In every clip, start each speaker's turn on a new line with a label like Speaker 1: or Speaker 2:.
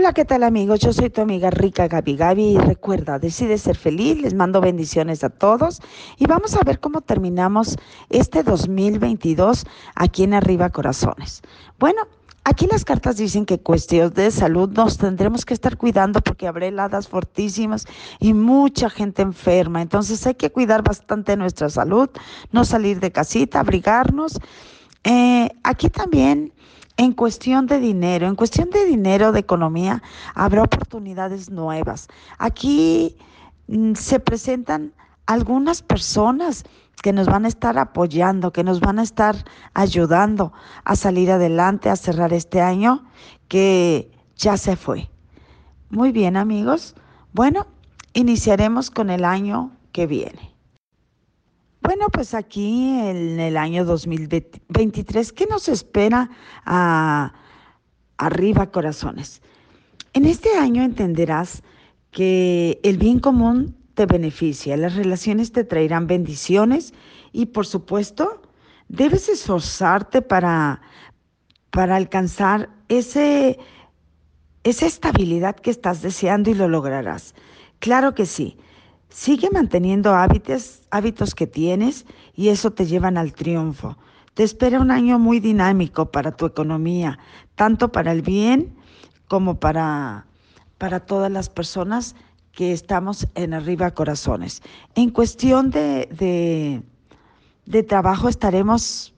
Speaker 1: Hola, ¿qué tal amigos? Yo soy tu amiga rica Gaby Gaby y recuerda, decide ser feliz, les mando bendiciones a todos y vamos a ver cómo terminamos este 2022 aquí en Arriba Corazones. Bueno, aquí las cartas dicen que cuestiones de salud nos tendremos que estar cuidando porque habrá heladas fortísimas y mucha gente enferma, entonces hay que cuidar bastante nuestra salud, no salir de casita, abrigarnos. Eh, aquí también en cuestión de dinero, en cuestión de dinero, de economía, habrá oportunidades nuevas. Aquí mm, se presentan algunas personas que nos van a estar apoyando, que nos van a estar ayudando a salir adelante, a cerrar este año que ya se fue. Muy bien amigos, bueno, iniciaremos con el año que viene. Bueno, pues aquí en el año 2023, ¿qué nos espera a arriba, corazones? En este año entenderás que el bien común te beneficia, las relaciones te traerán bendiciones y por supuesto debes esforzarte para, para alcanzar ese, esa estabilidad que estás deseando y lo lograrás. Claro que sí. Sigue manteniendo hábitos, hábitos que tienes y eso te llevan al triunfo. Te espera un año muy dinámico para tu economía, tanto para el bien como para, para todas las personas que estamos en arriba corazones. En cuestión de, de, de trabajo estaremos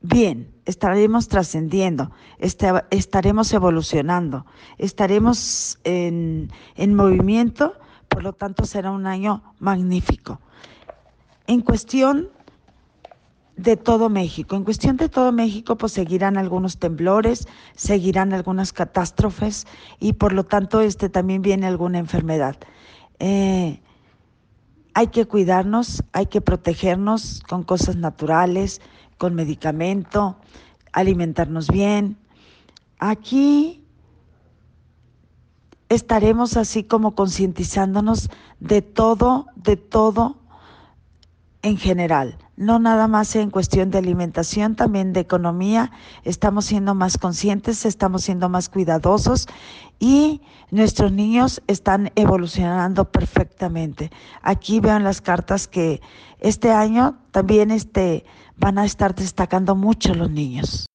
Speaker 1: bien, estaremos trascendiendo, estaremos evolucionando, estaremos en, en movimiento por lo tanto será un año magnífico. En cuestión de todo México, en cuestión de todo México, pues seguirán algunos temblores, seguirán algunas catástrofes y por lo tanto este también viene alguna enfermedad. Eh, hay que cuidarnos, hay que protegernos con cosas naturales, con medicamento, alimentarnos bien. Aquí estaremos así como concientizándonos de todo, de todo en general, no nada más en cuestión de alimentación, también de economía, estamos siendo más conscientes, estamos siendo más cuidadosos y nuestros niños están evolucionando perfectamente. Aquí veo en las cartas que este año también este, van a estar destacando mucho los niños.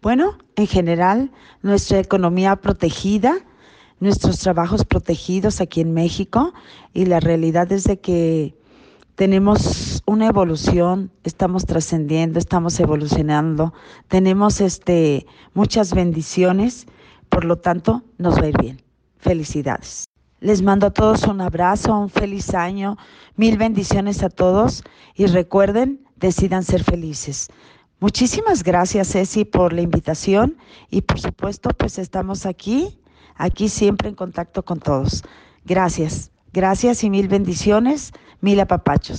Speaker 1: Bueno, en general, nuestra economía protegida, nuestros trabajos protegidos aquí en México y la realidad es de que tenemos una evolución, estamos trascendiendo, estamos evolucionando, tenemos este muchas bendiciones, por lo tanto nos va a ir bien. Felicidades. Les mando a todos un abrazo, un feliz año, mil bendiciones a todos y recuerden, decidan ser felices. Muchísimas gracias, Ceci, por la invitación y por supuesto, pues estamos aquí aquí siempre en contacto con todos. Gracias, gracias y mil bendiciones, mil apapachos.